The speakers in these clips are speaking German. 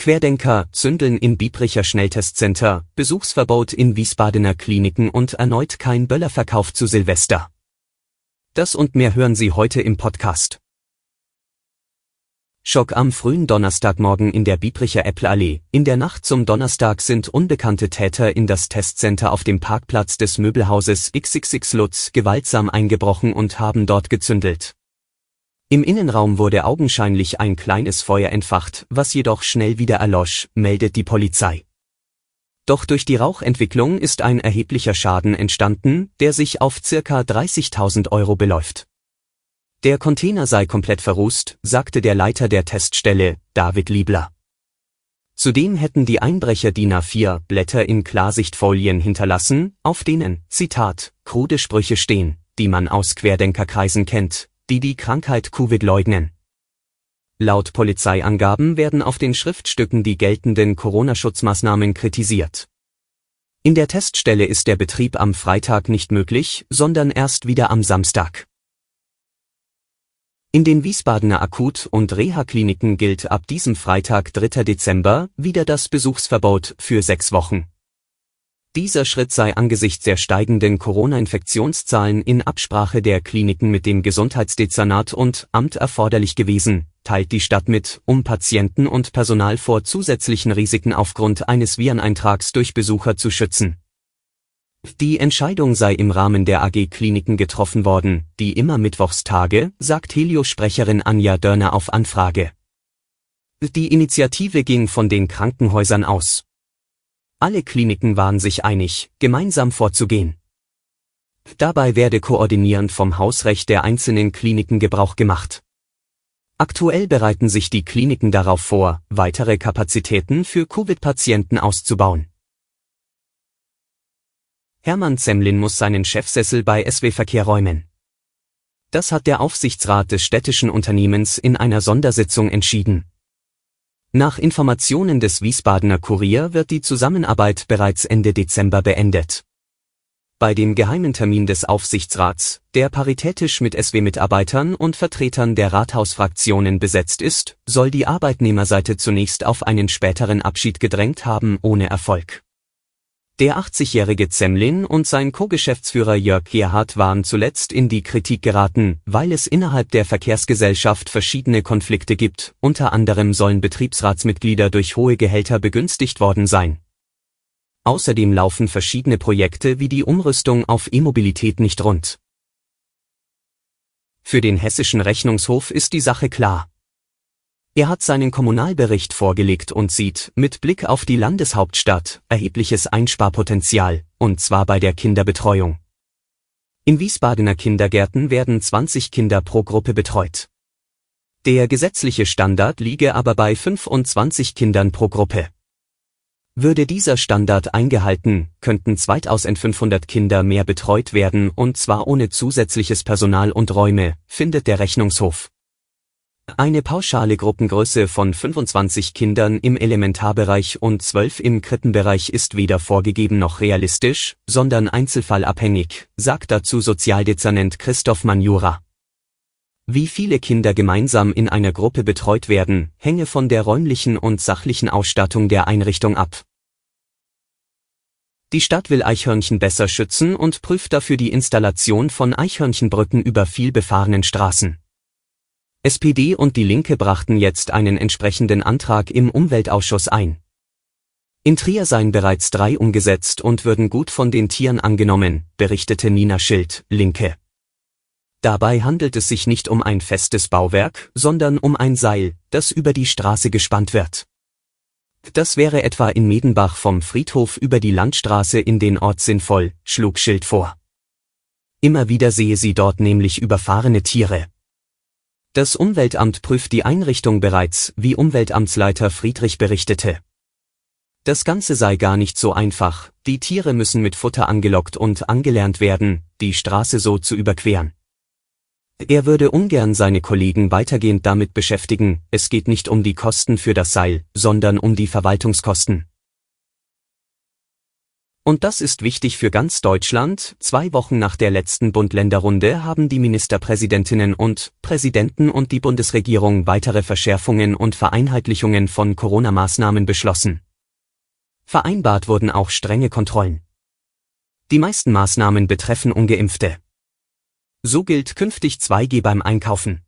Querdenker zündeln im Biebricher Schnelltestcenter, Besuchsverbot in Wiesbadener Kliniken und erneut kein Böllerverkauf zu Silvester. Das und mehr hören Sie heute im Podcast. Schock am frühen Donnerstagmorgen in der Biebricher Äppleallee. In der Nacht zum Donnerstag sind unbekannte Täter in das Testcenter auf dem Parkplatz des Möbelhauses XXX Lutz gewaltsam eingebrochen und haben dort gezündelt. Im Innenraum wurde augenscheinlich ein kleines Feuer entfacht, was jedoch schnell wieder erlosch, meldet die Polizei. Doch durch die Rauchentwicklung ist ein erheblicher Schaden entstanden, der sich auf circa 30.000 Euro beläuft. Der Container sei komplett verrußt, sagte der Leiter der Teststelle, David Liebler. Zudem hätten die Einbrecher DIN A4 Blätter in Klarsichtfolien hinterlassen, auf denen, Zitat, krude Sprüche stehen, die man aus Querdenkerkreisen kennt, die die Krankheit Covid leugnen. Laut Polizeiangaben werden auf den Schriftstücken die geltenden Corona-Schutzmaßnahmen kritisiert. In der Teststelle ist der Betrieb am Freitag nicht möglich, sondern erst wieder am Samstag. In den Wiesbadener Akut- und Reha-Kliniken gilt ab diesem Freitag 3. Dezember wieder das Besuchsverbot für sechs Wochen. Dieser Schritt sei angesichts der steigenden Corona-Infektionszahlen in Absprache der Kliniken mit dem Gesundheitsdezernat und Amt erforderlich gewesen, teilt die Stadt mit, um Patienten und Personal vor zusätzlichen Risiken aufgrund eines Vireneintrags durch Besucher zu schützen. Die Entscheidung sei im Rahmen der AG Kliniken getroffen worden, die immer Mittwochstage, sagt Helio-Sprecherin Anja Dörner auf Anfrage. Die Initiative ging von den Krankenhäusern aus. Alle Kliniken waren sich einig, gemeinsam vorzugehen. Dabei werde koordinierend vom Hausrecht der einzelnen Kliniken Gebrauch gemacht. Aktuell bereiten sich die Kliniken darauf vor, weitere Kapazitäten für Covid-Patienten auszubauen. Hermann Zemlin muss seinen Chefsessel bei SW Verkehr räumen. Das hat der Aufsichtsrat des städtischen Unternehmens in einer Sondersitzung entschieden. Nach Informationen des Wiesbadener Kurier wird die Zusammenarbeit bereits Ende Dezember beendet. Bei dem geheimen Termin des Aufsichtsrats, der paritätisch mit SW-Mitarbeitern und Vertretern der Rathausfraktionen besetzt ist, soll die Arbeitnehmerseite zunächst auf einen späteren Abschied gedrängt haben ohne Erfolg. Der 80-jährige Zemlin und sein Co-Geschäftsführer Jörg Gerhardt waren zuletzt in die Kritik geraten, weil es innerhalb der Verkehrsgesellschaft verschiedene Konflikte gibt, unter anderem sollen Betriebsratsmitglieder durch hohe Gehälter begünstigt worden sein. Außerdem laufen verschiedene Projekte wie die Umrüstung auf E-Mobilität nicht rund. Für den hessischen Rechnungshof ist die Sache klar. Er hat seinen Kommunalbericht vorgelegt und sieht, mit Blick auf die Landeshauptstadt, erhebliches Einsparpotenzial, und zwar bei der Kinderbetreuung. In Wiesbadener Kindergärten werden 20 Kinder pro Gruppe betreut. Der gesetzliche Standard liege aber bei 25 Kindern pro Gruppe. Würde dieser Standard eingehalten, könnten 2500 Kinder mehr betreut werden und zwar ohne zusätzliches Personal und Räume, findet der Rechnungshof. Eine pauschale Gruppengröße von 25 Kindern im Elementarbereich und 12 im Krippenbereich ist weder vorgegeben noch realistisch, sondern einzelfallabhängig, sagt dazu Sozialdezernent Christoph Manjura. Wie viele Kinder gemeinsam in einer Gruppe betreut werden, hänge von der räumlichen und sachlichen Ausstattung der Einrichtung ab. Die Stadt will Eichhörnchen besser schützen und prüft dafür die Installation von Eichhörnchenbrücken über viel befahrenen Straßen. SPD und die Linke brachten jetzt einen entsprechenden Antrag im Umweltausschuss ein. In Trier seien bereits drei umgesetzt und würden gut von den Tieren angenommen, berichtete Nina Schild, Linke. Dabei handelt es sich nicht um ein festes Bauwerk, sondern um ein Seil, das über die Straße gespannt wird. Das wäre etwa in Medenbach vom Friedhof über die Landstraße in den Ort sinnvoll, schlug Schild vor. Immer wieder sehe sie dort nämlich überfahrene Tiere. Das Umweltamt prüft die Einrichtung bereits, wie Umweltamtsleiter Friedrich berichtete. Das Ganze sei gar nicht so einfach, die Tiere müssen mit Futter angelockt und angelernt werden, die Straße so zu überqueren. Er würde ungern seine Kollegen weitergehend damit beschäftigen, es geht nicht um die Kosten für das Seil, sondern um die Verwaltungskosten. Und das ist wichtig für ganz Deutschland. Zwei Wochen nach der letzten Bund-Länder-Runde haben die Ministerpräsidentinnen und Präsidenten und die Bundesregierung weitere Verschärfungen und Vereinheitlichungen von Corona-Maßnahmen beschlossen. Vereinbart wurden auch strenge Kontrollen. Die meisten Maßnahmen betreffen ungeimpfte. So gilt künftig 2G beim Einkaufen.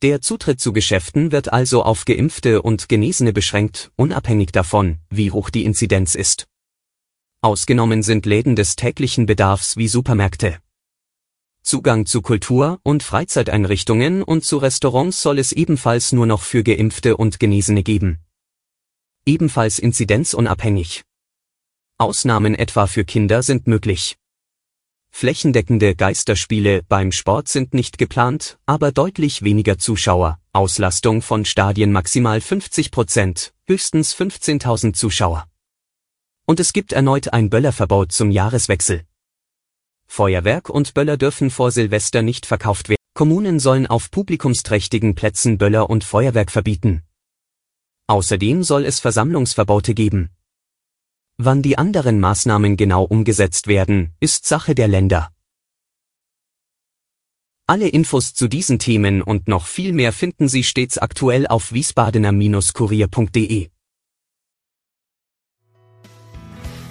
Der Zutritt zu Geschäften wird also auf geimpfte und Genesene beschränkt, unabhängig davon, wie hoch die Inzidenz ist. Ausgenommen sind Läden des täglichen Bedarfs wie Supermärkte. Zugang zu Kultur- und Freizeiteinrichtungen und zu Restaurants soll es ebenfalls nur noch für Geimpfte und Genesene geben. Ebenfalls inzidenzunabhängig. Ausnahmen etwa für Kinder sind möglich. Flächendeckende Geisterspiele beim Sport sind nicht geplant, aber deutlich weniger Zuschauer. Auslastung von Stadien maximal 50 Prozent, höchstens 15.000 Zuschauer. Und es gibt erneut ein Böllerverbot zum Jahreswechsel. Feuerwerk und Böller dürfen vor Silvester nicht verkauft werden. Kommunen sollen auf publikumsträchtigen Plätzen Böller und Feuerwerk verbieten. Außerdem soll es Versammlungsverbote geben. Wann die anderen Maßnahmen genau umgesetzt werden, ist Sache der Länder. Alle Infos zu diesen Themen und noch viel mehr finden Sie stets aktuell auf wiesbadener-kurier.de.